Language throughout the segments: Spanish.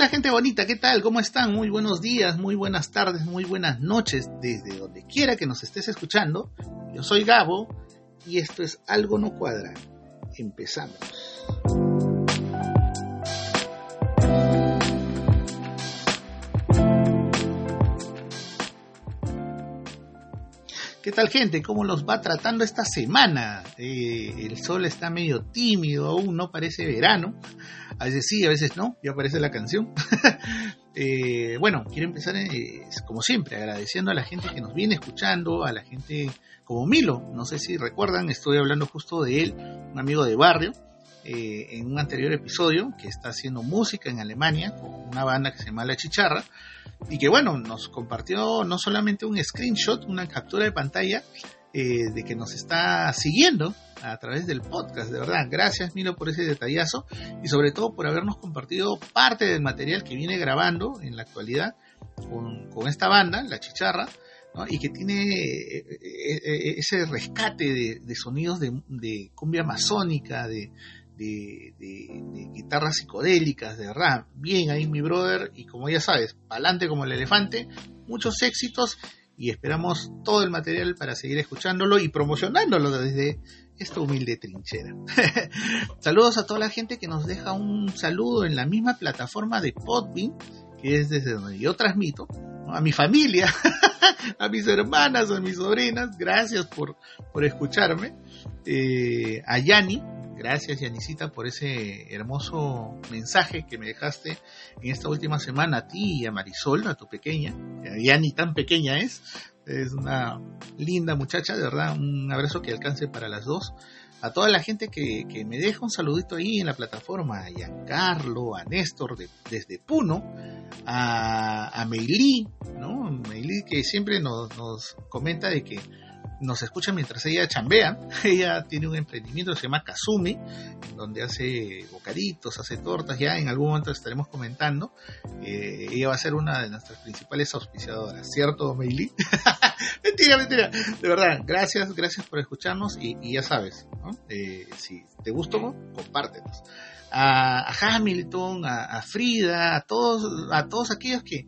Hola gente bonita, ¿qué tal? ¿Cómo están? Muy buenos días, muy buenas tardes, muy buenas noches, desde donde quiera que nos estés escuchando. Yo soy Gabo y esto es Algo No Cuadra. Empezamos. ¿Qué tal gente? ¿Cómo los va tratando esta semana? Eh, el sol está medio tímido, aún no parece verano. A veces sí, a veces no, ya aparece la canción. Eh, bueno, quiero empezar eh, como siempre agradeciendo a la gente que nos viene escuchando, a la gente como Milo, no sé si recuerdan, estoy hablando justo de él, un amigo de barrio, en un anterior episodio, que está haciendo música en Alemania con una banda que se llama La Chicharra y que bueno, nos compartió no solamente un screenshot, una captura de pantalla eh, de que nos está siguiendo a través del podcast, de verdad, gracias Milo por ese detallazo y sobre todo por habernos compartido parte del material que viene grabando en la actualidad con, esta banda, La Chicharra, y que tiene eh, eh, ese rescate de, sonidos de, cumbia amazónica, de, de, guitarras psicodélicas, de rap. Bien ahí mi brother y como ya sabes, pa'lante como el elefante, muchos éxitos y esperamos todo el material para seguir escuchándolo y promocionándolo desde esta humilde trinchera. Saludos a toda la gente que nos deja un saludo en la misma plataforma de Podbean, que es desde donde yo transmito, a mi familia, a mis hermanas, a mis sobrinas, gracias por, por escucharme, eh, a Yani, Gracias, Yanisita, por ese hermoso mensaje que me dejaste en esta última semana a ti y a Marisol, a tu pequeña. Ya ni tan pequeña es. Es una linda muchacha, de verdad. Un abrazo que alcance para las dos. A toda la gente que, me deja un saludito ahí en la plataforma, a Giancarlo, a Néstor desde Puno, a, a Meili, ¿no? Meili que siempre nos, nos comenta de que nos escucha mientras ella chambea. Ella tiene un emprendimiento que se llama Kazumi, donde hace bocaditos, hace tortas, ya en algún momento estaremos comentando. Eh, ella va a ser una de nuestras principales auspiciadoras, ¿cierto, Meili? mentira, mentira. De verdad, gracias, gracias por escucharnos y, ya sabes, eh, si te gustó, compártenos. A, Hamilton, a, a, Frida, a todos, a todos aquellos que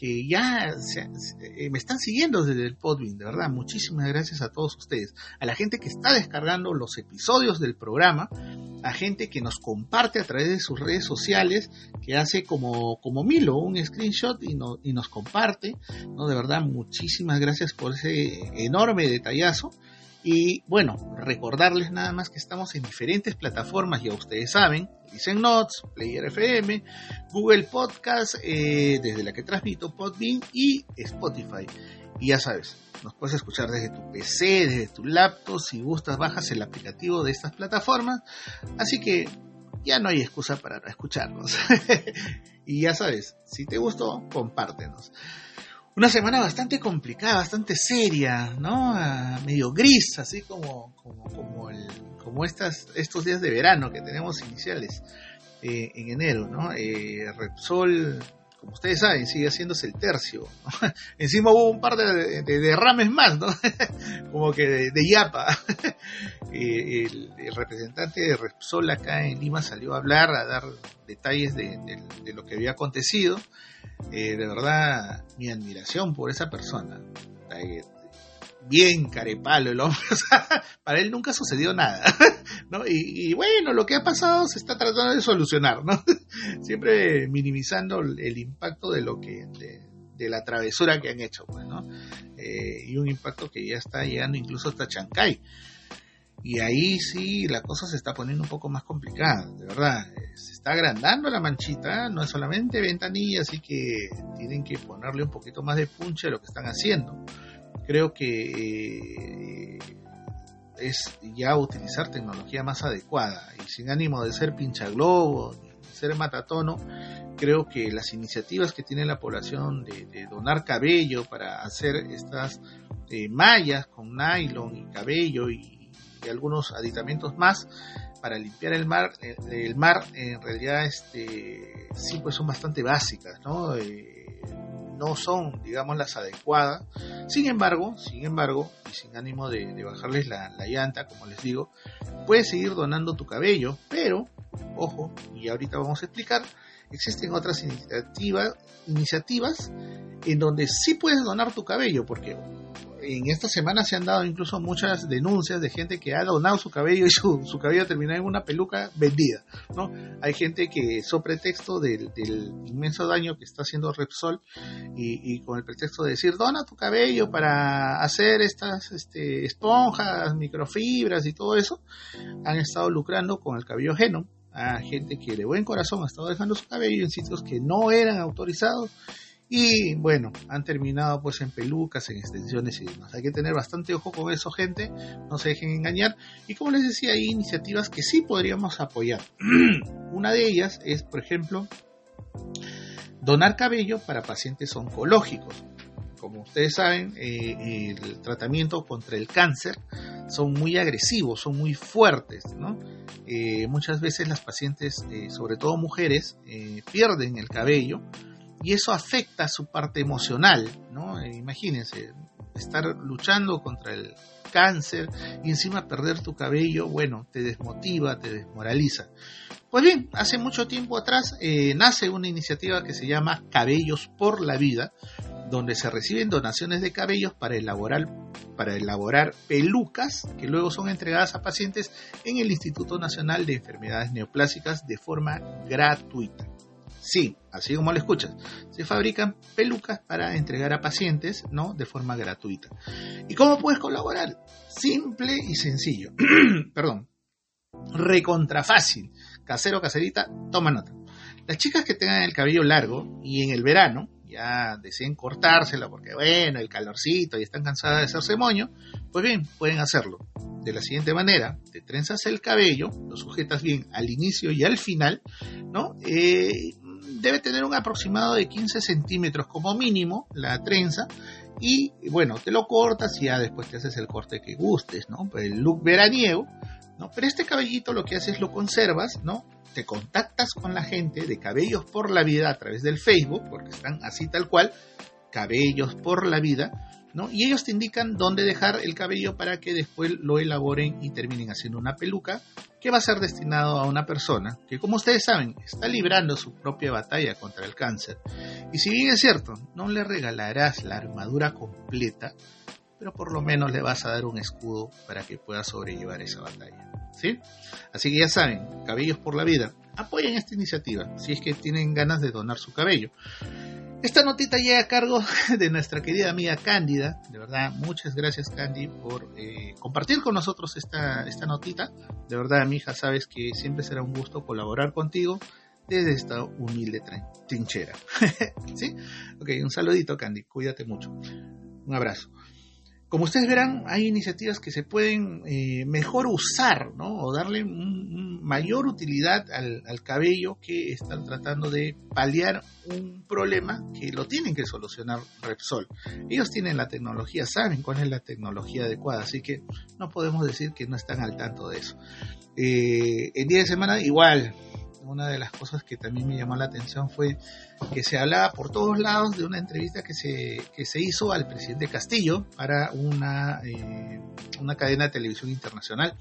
que ya eh, me están siguiendo desde el Podbean, de verdad, muchísimas gracias a todos ustedes, a la gente que está descargando los episodios del programa, a gente que nos comparte a través de sus redes sociales, que hace como, como Milo, un screenshot y, no, y nos comparte, ¿no? De verdad, muchísimas gracias por ese enorme detallazo. Y bueno, recordarles nada más que estamos en diferentes plataformas, ya ustedes saben, Listen Notes, Player FM, Google Podcast, eh, desde la que transmito Podbean y Spotify. Y ya sabes, nos puedes escuchar desde tu PC, desde tu laptop, si gustas bajas el aplicativo de estas plataformas. Así que ya no hay excusa para no escucharnos. y ya sabes, si te gustó, compártenos una semana bastante complicada, bastante seria, ¿no? Ah, medio gris, así como, como, como, el, como estas, estos días de verano que tenemos iniciales eh, en enero, ¿no? Eh, Repsol, como ustedes saben, sigue haciéndose el tercio. Encima hubo un par de, derrames más, ¿no? como que de, yapa. Eh, el, representante de Repsol acá en Lima salió a hablar, a dar detalles de, de lo que había acontecido. Eh, de verdad, mi admiración por esa persona. Bien carepalo el hombre, para él nunca sucedió nada. Y, bueno, lo que ha pasado se está tratando de solucionar, ¿no? Siempre minimizando el impacto de lo que, de, la travesura que han hecho, pues. Eh, y un impacto que ya está llegando incluso hasta Chancay. Y ahí sí la cosa se está poniendo un poco más complicada, de verdad. Eh, se está agrandando la manchita, no es solamente ventanilla, así que tienen que ponerle un poquito más de punche a lo que están haciendo. Creo que eh, es ya utilizar tecnología más adecuada y sin ánimo de ser pinchaglobo ni ser matatono, creo que las iniciativas que tiene la población de, donar cabello para hacer estas eh, mallas con nylon y cabello y y algunos aditamentos más para limpiar el mar. Eh, el mar en realidad este, sí pues son bastante básicas, ¿no? Eh, no son, digamos, las adecuadas. Sin embargo, sin embargo, y sin ánimo de, bajarles la, la, llanta, como les digo, puedes seguir donando tu cabello, pero, ojo, y ahorita vamos a explicar, existen otras iniciativas, iniciativas en donde sí puedes donar tu cabello, porque en esta semana se han dado incluso muchas denuncias de gente que ha donado su cabello y su, cabello terminó en una peluca vendida, ¿no? Hay gente que, so pretexto del, inmenso daño que está haciendo Repsol y, con el pretexto de decir, dona tu cabello para hacer estas este, esponjas, microfibras y todo eso, han estado lucrando con el cabello ajeno a gente que de buen corazón ha estado dejando su cabello en sitios que no eran autorizados y bueno, han terminado pues en pelucas, en extensiones y demás. Hay que tener bastante ojo con eso, gente. No se dejen engañar. Y como les decía, hay iniciativas que sí podríamos apoyar. Una de ellas es, por ejemplo, donar cabello para pacientes oncológicos. Como ustedes saben, eh, el tratamiento contra el cáncer son muy agresivos, son muy fuertes, ¿no? Eh, muchas veces las pacientes, eh, sobre todo mujeres, pierden el cabello y eso afecta su parte emocional, ¿no? Eh, imagínense, estar luchando contra el cáncer y encima perder tu cabello, bueno, te desmotiva, te desmoraliza. Pues bien, hace mucho tiempo atrás eh, nace una iniciativa que se llama Cabellos por la Vida, donde se reciben donaciones de cabellos para elaborar, para elaborar pelucas que luego son entregadas a pacientes en el Instituto Nacional de Enfermedades Neoplásicas de forma gratuita. Sí, así como lo escuchas. Se fabrican pelucas para entregar a pacientes, ¿no? De forma gratuita. ¿Y cómo puedes colaborar? Simple y sencillo. Perdón. Recontra fácil. Casero, caserita, toma nota. Las chicas que tengan el cabello largo y en el verano ya deseen cortárselo porque bueno, el calorcito y están cansadas de hacerse moño, pues bien, pueden hacerlo. De la siguiente manera, te trenzas el cabello, lo sujetas bien al inicio y al final, ¿no? Eh, debe tener un aproximado de 15 centímetros como mínimo la trenza y bueno, te lo cortas y ya después te haces el corte que gustes, ¿no? Pues el look veraniego, ¿no? Pero este cabellito lo que haces lo conservas, ¿no? Te contactas con la gente de Cabellos por la Vida a través del Facebook, porque están así tal cual, Cabellos por la Vida, y ellos te indican dónde dejar el cabello para que después lo elaboren y terminen haciendo una peluca que va a ser destinado a una persona que, como ustedes saben, está librando su propia batalla contra el cáncer. Y si bien es cierto, no le regalarás la armadura completa, pero por lo menos le vas a dar un escudo para que pueda sobrellevar esa batalla. ¿Sí? Así que ya saben, Cabellos por la Vida, apoyen esta iniciativa si es que tienen ganas de donar su cabello. Esta notita llega a cargo de nuestra querida amiga Cándida. De verdad, muchas gracias Candy por eh, compartir con nosotros esta, esta notita. De verdad, mi hija, sabes que siempre será un gusto colaborar contigo desde esta humilde trinchera. ¿Sí? Ok, un saludito Candy, cuídate mucho. Un abrazo como ustedes verán, hay iniciativas que se pueden eh, mejor usar, ¿no? O darle mayor utilidad al, cabello que están tratando de paliar un problema que lo tienen que solucionar Repsol. Ellos tienen la tecnología, saben cuál es la tecnología adecuada, así que no podemos decir que no están al tanto de eso. Eh, el día de semana igual, una de las cosas que también me llamó la atención fue que se hablaba por todos lados de una entrevista que se, que se hizo al presidente Castillo para una, eh, una cadena de televisión internacional.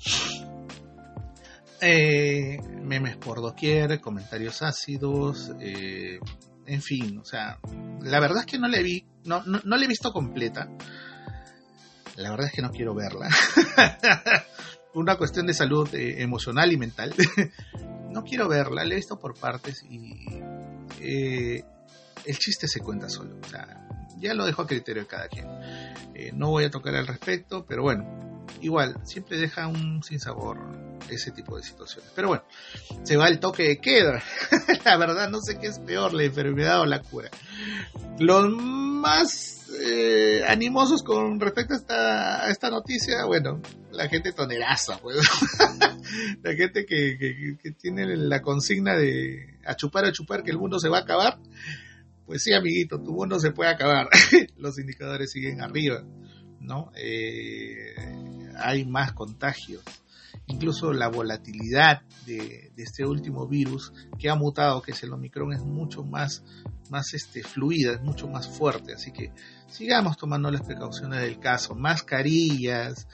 Eh, memes por doquier, comentarios ácidos, eh, en fin, o sea, la verdad es que no le vi, no, no, no le he visto completa. La verdad es que no quiero verla. una cuestión de salud emocional y mental. no quiero verla, la he visto por partes y eh, el chiste se cuenta solo. Ya lo dejo a criterio de cada quien. Eh, no voy a tocar al respecto, pero bueno, igual, siempre deja un sinsabor ese tipo de situaciones. Pero bueno, se va el toque de queda. la verdad, no sé qué es peor, la enfermedad o la cura. Los más eh, animosos con respecto a esta, noticia, bueno, la gente toneraza, pues. la gente que, que, tiene la consigna de a chupar, a chupar, que el mundo se va a acabar. Pues sí, amiguito, tu mundo se puede acabar. Los indicadores siguen arriba, ¿no? Eh, hay más contagios incluso la volatilidad de, este último virus que ha mutado, que es el Omicron, es mucho más, más este, fluida, es mucho más fuerte. Así que sigamos tomando las precauciones del caso. Mascarillas,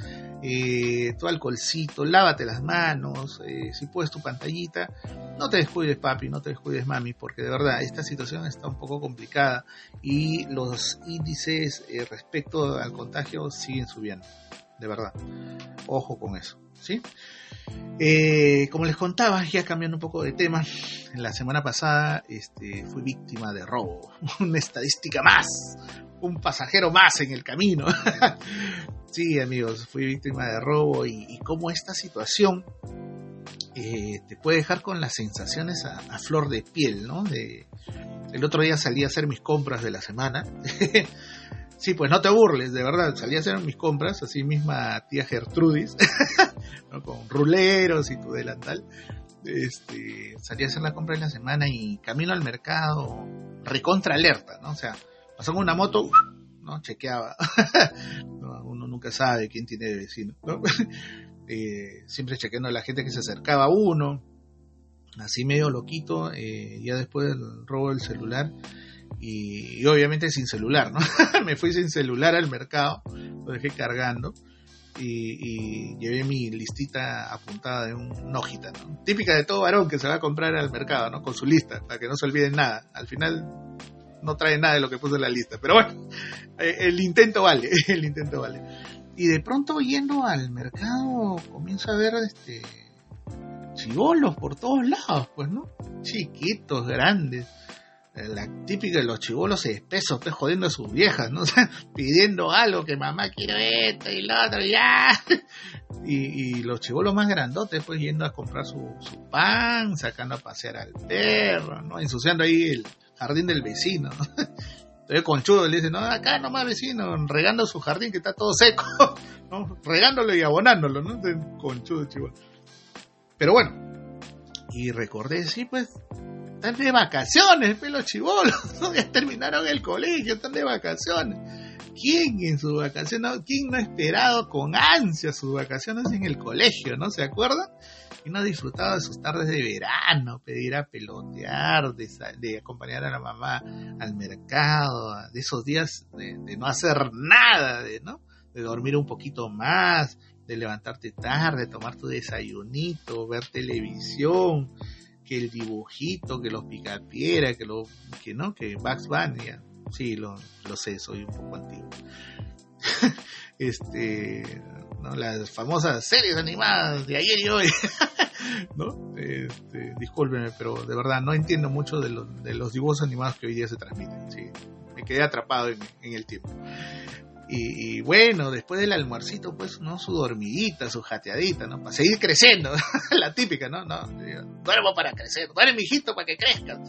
eh, tu alcoholcito, lávate las manos, eh, si puedes tu pantallita no te descuides papi, no te descuides mami, porque de verdad esta situación está un poco complicada y los índices eh, respecto al contagio siguen subiendo, de verdad. Ojo con eso, Eh, como les contaba, ya cambiando un poco de tema, la semana pasada este, fui víctima de robo, una estadística más, un pasajero más en el camino. sí, amigos, fui víctima de robo y, y cómo esta situación eh, te puede dejar con las sensaciones a, flor de piel, ¿no? El otro día salí a hacer mis compras de la semana. sí, pues no te burles, de verdad, salí a hacer mis compras, así misma tía Gertrudis, con ruleros y tu delantal. Este, salí a hacer la compra de la semana y camino al mercado, recontra alerta, ¿no? O sea, pasó con una moto, ¿no? Chequeaba. uno nunca sabe quién tiene vecino, ¿no? Eh, siempre chequeando a la gente que se acercaba a uno, así medio loquito, eh, ya después del robo del celular, y, obviamente sin celular, ¿no? Me fui sin celular al mercado, lo dejé cargando. Y, llevé mi listita apuntada de un, hojita, Típica de todo varón que se va a comprar al mercado, ¿no? Con su lista, para que no se olviden nada. Al final no trae nada de lo que puse en la lista, pero bueno, eh, el intento vale, el intento vale. Y de pronto yendo al mercado comienzo a ver este chivolos por todos lados, pues, ¿no? Chiquitos, grandes. La típica de los chivolos espesos, pues jodiendo a sus viejas, ¿no? pidiendo algo, que mamá quiere esto y lo otro, ya. Y, los chivolos más grandotes, pues yendo a comprar su, pan, sacando a pasear al perro, ¿no? Ensuciando ahí el jardín del vecino, ¿no? Entonces conchudo le dice, no, acá nomás vecino, regando su jardín que está todo seco, ¿no? regándolo y abonándolo, ¿no? conchudo, chivo. Pero bueno, y recordé, sí, pues, están de vacaciones, los chivolos, ¿no? ya terminaron el colegio, están de vacaciones. ¿Quién en su vacaciones, quién no ha esperado con ansia sus vacaciones en el colegio, ¿no? ¿Se acuerdan? y no disfrutaba de sus tardes de verano, pedir a pelotear, de, acompañar a la mamá al mercado, de esos días de, no hacer nada, de, ¿no? de dormir un poquito más, de levantarte tarde, tomar tu desayunito, ver televisión, que el dibujito, que los picapiera, que lo, que no, que Bugs Bunny, sí, lo, lo sé, soy un poco antiguo. este, ¿no? las famosas series animadas de ayer y hoy. ¿no? Este, discúlpenme, pero de verdad no entiendo mucho de, de, los dibujos animados que hoy día se transmiten. ¿sí? Me quedé atrapado en, el tiempo. Y, bueno, después del almuercito, pues, ¿no? Su dormidita, su jateadita, ¿no? Para seguir creciendo. La típica, ¿no? no duermo para crecer. Duerme, hijito, para que crezca.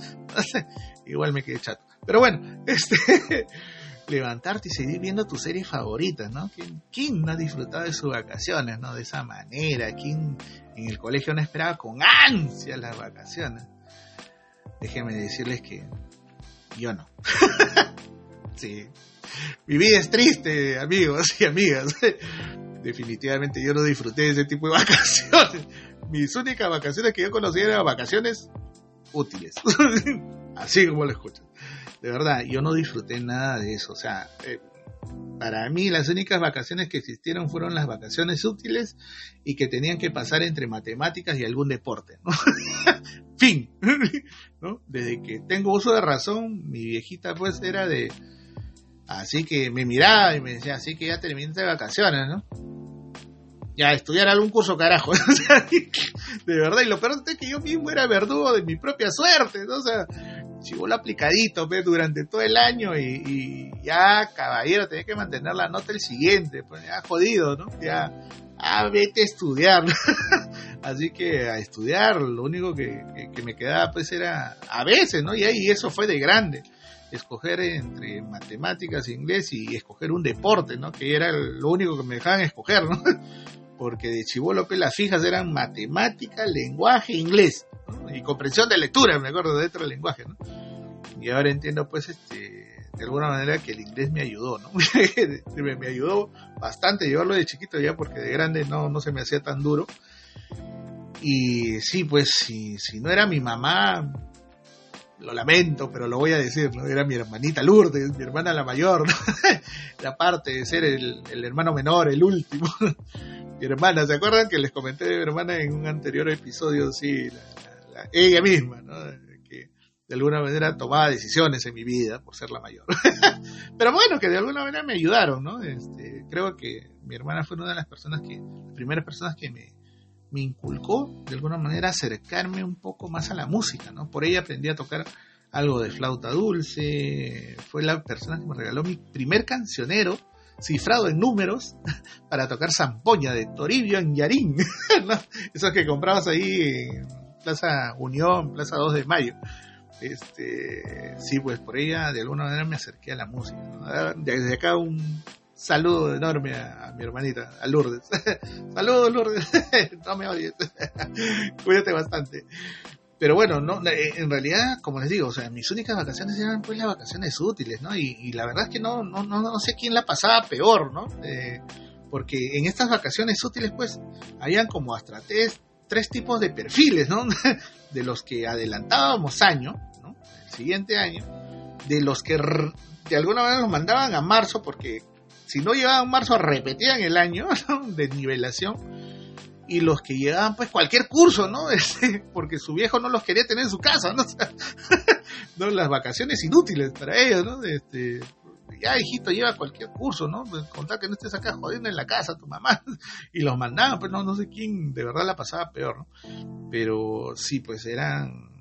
Igual me quedé chato. Pero bueno, este levantarte y seguir viendo tus series favoritas, ¿no? ¿Quién, no ha disfrutado de sus vacaciones, ¿no? De esa manera, ¿quién en el colegio no esperaba con ansia las vacaciones? Déjenme decirles que yo no. sí. Mi vida es triste, amigos y amigas. Definitivamente yo no disfruté de ese tipo de vacaciones. Mis únicas vacaciones que yo conocía eran vacaciones útiles. Así como lo escuchan de verdad, yo no disfruté nada de eso. O sea, eh, para mí las únicas vacaciones que existieron fueron las vacaciones útiles y que tenían que pasar entre matemáticas y algún deporte. fin. ¿no? Desde que tengo uso de razón, mi viejita pues era de... Así que me miraba y me decía, así que ya terminé de vacaciones, ¿no? Ya, estudiar algún curso, carajo. de verdad, y lo peor es que yo mismo era verdugo de mi propia suerte, ¿no? O sea, lo aplicadito, ¿ves? Durante todo el año y, ya, caballero, tenés que mantener la nota el siguiente, pues ya jodido, ¿no? Ya, ah, vete a estudiar. Así que a estudiar, lo único que, me quedaba pues era a veces, ¿no? Y ahí eso fue de grande. Escoger entre matemáticas, inglés y escoger un deporte, ¿no? Que era lo único que me dejaban escoger, ¿no? Porque de chivolo pues las fijas eran matemática, lenguaje, inglés y comprensión de lectura, me acuerdo, de otro lenguaje, ¿no? Y ahora entiendo, pues, este, de alguna manera que el inglés me ayudó, ¿no? me, ayudó bastante llevarlo de chiquito ya, porque de grande no, no se me hacía tan duro. Y sí, pues, si, si no era mi mamá, lo lamento, pero lo voy a decir, ¿no? Era mi hermanita Lourdes, mi hermana la mayor, ¿no? la parte de ser el, el hermano menor, el último. mi hermana, ¿se acuerdan que les comenté de mi hermana en un anterior episodio? Sí, ella misma, ¿no? que de alguna manera tomaba decisiones en mi vida por ser la mayor. Pero bueno, que de alguna manera me ayudaron, ¿no? Este, creo que mi hermana fue una de las personas que, primeras personas que me, me inculcó de alguna manera acercarme un poco más a la música, ¿no? Por ella aprendí a tocar algo de flauta dulce, fue la persona que me regaló mi primer cancionero cifrado en números para tocar zampoña de Toribio en Yarín, esos que comprabas ahí en Plaza Unión, Plaza 2 de Mayo. Este, sí, pues por ella de alguna manera me acerqué a la música. Desde acá un saludo enorme a, mi hermanita, a Lourdes. Saludos Lourdes, no me odies. Cuídate bastante. Pero bueno, no, eh, en realidad, como les digo, o sea, mis únicas vacaciones eran pues las vacaciones útiles, ¿no? Y, la verdad es que no, no, no, no sé quién la pasaba peor, ¿no? Eh, porque en estas vacaciones útiles, pues, habían como hasta tres, tres tipos de perfiles, ¿no? de los que adelantábamos año, ¿no? El siguiente año, de los que de alguna manera los mandaban a marzo, porque si no llevaban marzo repetían el año ¿no? de nivelación y los que llegaban pues cualquier curso, ¿no? Este, porque su viejo no los quería tener en su casa, ¿no? ¿no? Las vacaciones inútiles para ellos, ¿no? Este, ya hijito lleva cualquier curso, ¿no? Pues, contar que no estés acá jodiendo en la casa tu mamá y los mandaban, pues no, no sé quién de verdad la pasaba peor, ¿no? Pero sí, pues eran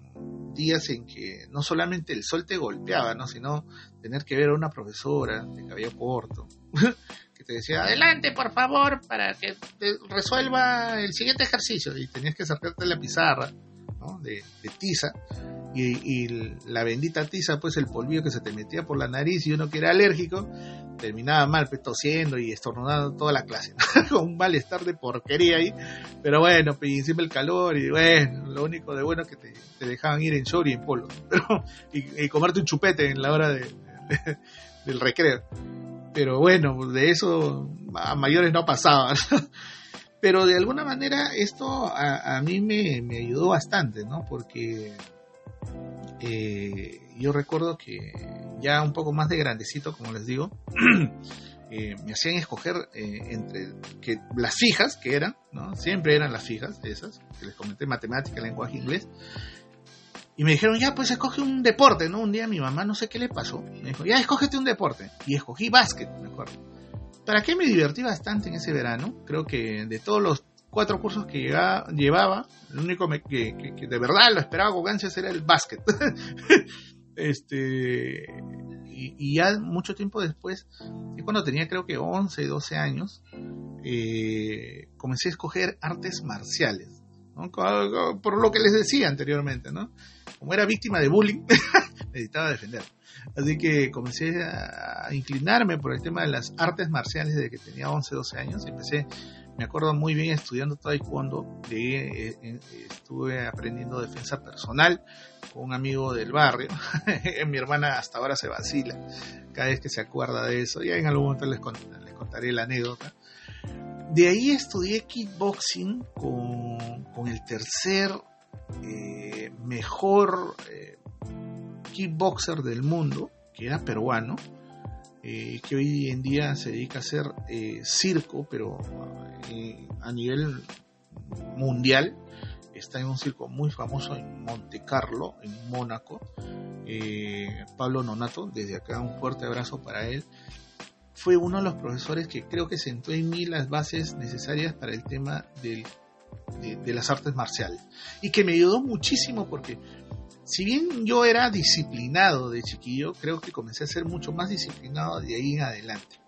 días en que no solamente el sol te golpeaba, ¿no? Sino tener que ver a una profesora de cabello corto que te decía, adelante por favor, para que te resuelva el siguiente ejercicio. Y tenías que acercarte la pizarra ¿no? de, tiza. Y, la bendita tiza, pues el polvillo que se te metía por la nariz y uno que era alérgico, terminaba mal, pues, tosiendo y estornudando toda la clase, con un malestar de porquería ahí. Pero bueno, pues, encima el calor y bueno, lo único de bueno que te, dejaban ir en short y en polo, y, comerte un chupete en la hora de, del recreo pero bueno, de eso a mayores no pasaba. Pero de alguna manera esto a, mí me, ayudó bastante, ¿no? Porque eh, yo recuerdo que ya un poco más de grandecito, como les digo, eh, me hacían escoger eh, entre que las fijas, que eran, ¿no? Siempre eran las fijas, esas, que les comenté, matemática, lenguaje inglés, y me dijeron, ya, pues escoge un deporte, ¿no? Un día mi mamá no sé qué le pasó. Me dijo, ya, escógete un deporte. Y escogí básquet, me acuerdo. ¿Para qué me divertí bastante en ese verano? Creo que de todos los cuatro cursos que llevaba, el único que, de verdad lo esperaba con ansias era el básquet. este, y, ya mucho tiempo después, y cuando tenía creo que 11, 12 años, eh, comencé a escoger artes marciales. Por lo que les decía anteriormente, ¿no? como era víctima de bullying, necesitaba defender. Así que comencé a inclinarme por el tema de las artes marciales desde que tenía 11, 12 años. Empecé, me acuerdo muy bien estudiando taekwondo, eh, estuve aprendiendo defensa personal con un amigo del barrio. Mi hermana hasta ahora se vacila cada vez que se acuerda de eso. Ya en algún momento les, les contaré la anécdota. De ahí estudié kickboxing con, con el tercer eh, mejor eh, kickboxer del mundo, que era peruano, eh, que hoy en día se dedica a hacer circo, pero a nivel mundial. Está en un circo muy famoso en Monte Carlo, en Mónaco. Pablo Nonato, desde acá un fuerte abrazo para él fue uno de los profesores que creo que sentó en mí las bases necesarias para el tema del de, las artes marciales. Y que me ayudó muchísimo porque si bien yo era disciplinado de chiquillo, creo que comencé a ser mucho más disciplinado de ahí en adelante.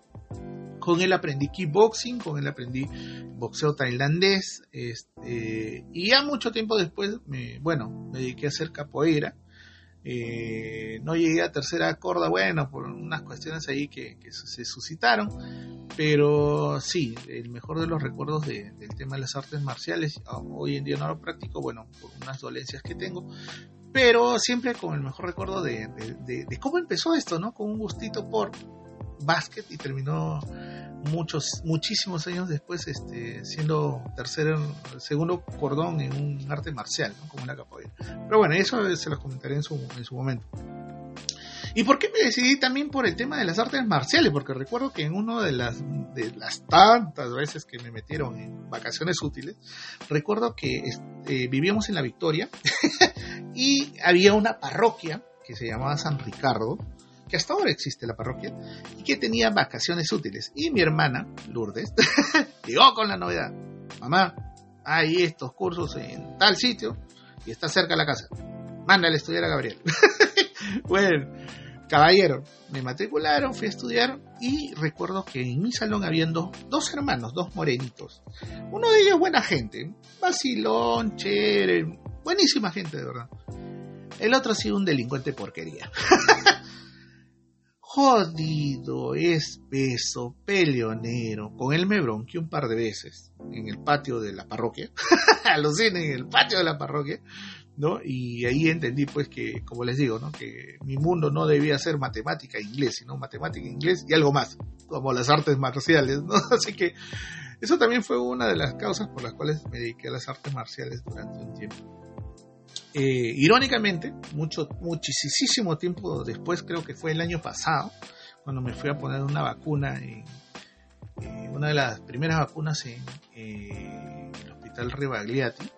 Con él aprendí kickboxing, con él aprendí boxeo tailandés, este, y ya mucho tiempo después, me, bueno, me dediqué a hacer capoeira, eh, no llegué a tercera corda, bueno, por unas cuestiones ahí que, se suscitaron, pero sí, el mejor de los recuerdos del tema de las artes marciales, hoy en día no lo practico, bueno, por unas dolencias que tengo, pero siempre con el mejor recuerdo de, cómo empezó esto, ¿no? Con un gustito por básquet y terminó muchos, muchísimos años después este, siendo tercero, segundo cordón en un arte marcial, como la capoeira. Pero bueno, eso se los comentaré en su, en su momento. ¿Y por qué me decidí también por el tema de las artes marciales, porque recuerdo que en una de las, de las tantas veces que me metieron en vacaciones útiles, recuerdo que eh, vivíamos en La Victoria y había una parroquia que se llamaba San Ricardo, que hasta ahora existe la parroquia, y que tenía vacaciones útiles. Y mi hermana, Lourdes, llegó con la novedad. Mamá, hay estos cursos en tal sitio y está cerca de la casa. Mándale a estudiar a Gabriel. bueno, caballero, me matricularon, fui a estudiar y recuerdo que en mi salón habían dos, dos hermanos, dos morenitos. Uno de ellos buena gente, vacilón, chévere, buenísima gente de verdad. El otro ha sido un delincuente porquería. Jodido, espeso, peleonero. Con él me bronqué un par de veces en el patio de la parroquia. Alucinen, en el patio de la parroquia. ¿No? Y ahí entendí, pues, que, como les digo, ¿no? Que mi mundo no debía ser matemática e inglés, sino matemática, e inglés y algo más, como las artes marciales, ¿no? Así que eso también fue una de las causas por las cuales me dediqué a las artes marciales durante un tiempo. Eh, irónicamente, mucho, muchísimo tiempo después, creo que fue el año pasado, cuando me fui a poner una vacuna, en, una de las primeras vacunas en el hospital Rebagliati,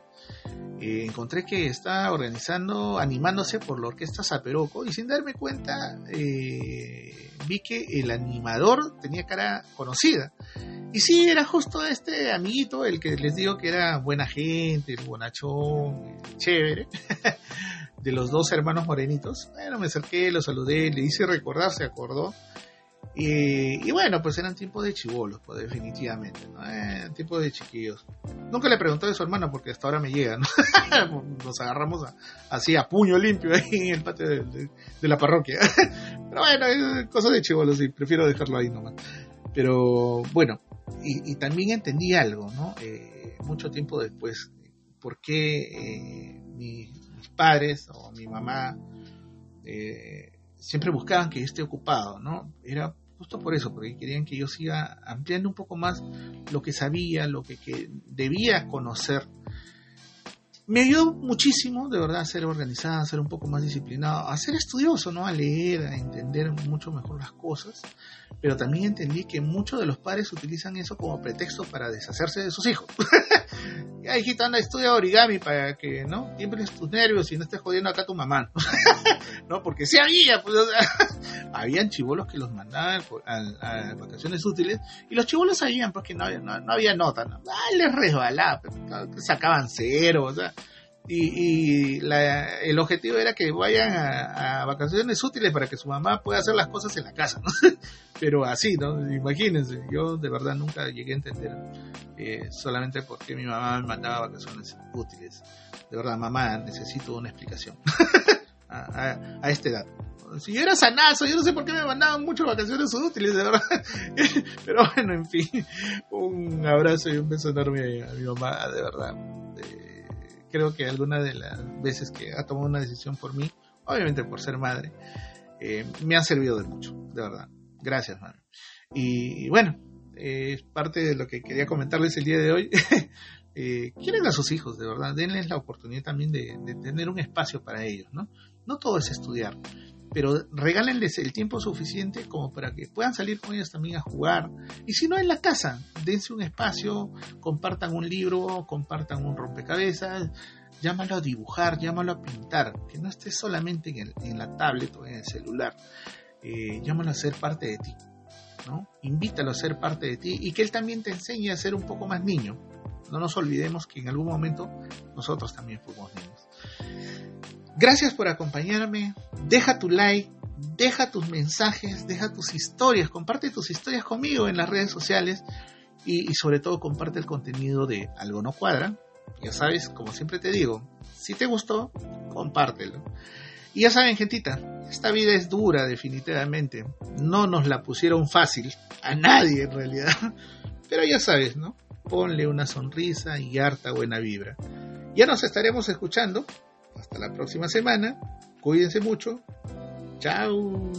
eh, encontré que estaba organizando, animándose por la orquesta Zaperoco y sin darme cuenta eh, vi que el animador tenía cara conocida. Y sí, era justo este amiguito, el que les digo que era buena gente, el bonachón, chévere, de los dos hermanos morenitos. Bueno, me acerqué, lo saludé, le hice recordar, se acordó y, bueno, pues eran tiempos de chivolos, pues definitivamente, ¿no? Eran tiempos de chiquillos. Nunca le pregunté de su hermano porque hasta ahora me llega, ¿no? Nos agarramos así a puño limpio ahí en el patio de, la parroquia. Pero bueno, es cosa de chivolos y prefiero dejarlo ahí nomás. Pero bueno, y, también entendí algo, ¿no? Eh, mucho tiempo después, por qué eh, mis padres o mi mamá eh, siempre buscaban que esté ocupado, ¿no? Era justo por eso, porque querían que yo siga ampliando un poco más lo que sabía, lo que, debía conocer. Me ayudó muchísimo, de verdad, a ser organizada, a ser un poco más disciplinado, a ser estudioso, ¿no? A leer, a entender mucho mejor las cosas. Pero también entendí que muchos de los padres utilizan eso como pretexto para deshacerse de sus hijos. ya, hijita, anda, estudia origami para que, ¿no? Tiembles tus nervios y no estés jodiendo acá tu mamá. ¿no? Porque si había, pues, habían chivolos que los mandaban a, vacaciones útiles y los chivolos sabían porque no, no, había nota, ¿no? Ah, les resbalaba, sacaban cero, o sea, y, y el objetivo era que vayan a, vacaciones útiles para que su mamá pueda hacer las cosas en la casa. Pero así, ¿no? Imagínense, yo de verdad nunca llegué a entender eh, solamente porque mi mamá me mandaba vacaciones útiles. De verdad, mamá, necesito una explicación. a, a, esta edad. Si yo era sanazo, yo no sé por qué me mandaban muchas vacaciones útiles, de verdad. Pero bueno, en fin, un abrazo y un beso enorme a mi mamá, de verdad. Creo que alguna de las veces que ha tomado una decisión por mí, obviamente por ser madre, eh, me ha servido de mucho, de verdad. Gracias, madre. Y, bueno, es parte de lo que quería comentarles el día de hoy. eh, quieren a sus hijos, de verdad, denles la oportunidad también de, de, tener un espacio para ellos, ¿no? No todo es estudiar, pero regálenles el tiempo suficiente como para que puedan salir con ellos también a jugar. Y si no en la casa, dense un espacio, compartan un libro, compartan un rompecabezas, llámalo a dibujar, llámalo a pintar, que no esté solamente en, la tablet o en el celular, eh, llámalo a ser parte de ti. ¿no? Invítalo a ser parte de ti y que él también te enseñe a ser un poco más niño. No nos olvidemos que en algún momento nosotros también fuimos niños. Gracias por acompañarme. Deja tu like, deja tus mensajes, deja tus historias, comparte tus historias conmigo en las redes sociales y, sobre todo comparte el contenido de Algo No Cuadra. Ya sabes, como siempre te digo, si te gustó, compártelo. Y ya saben, gentita, esta vida es dura definitivamente. No nos la pusieron fácil, a nadie en realidad. Pero ya sabes, ¿no? Ponle una sonrisa y harta buena vibra. Ya nos estaremos escuchando hasta la próxima semana. Cuídense mucho. Chao.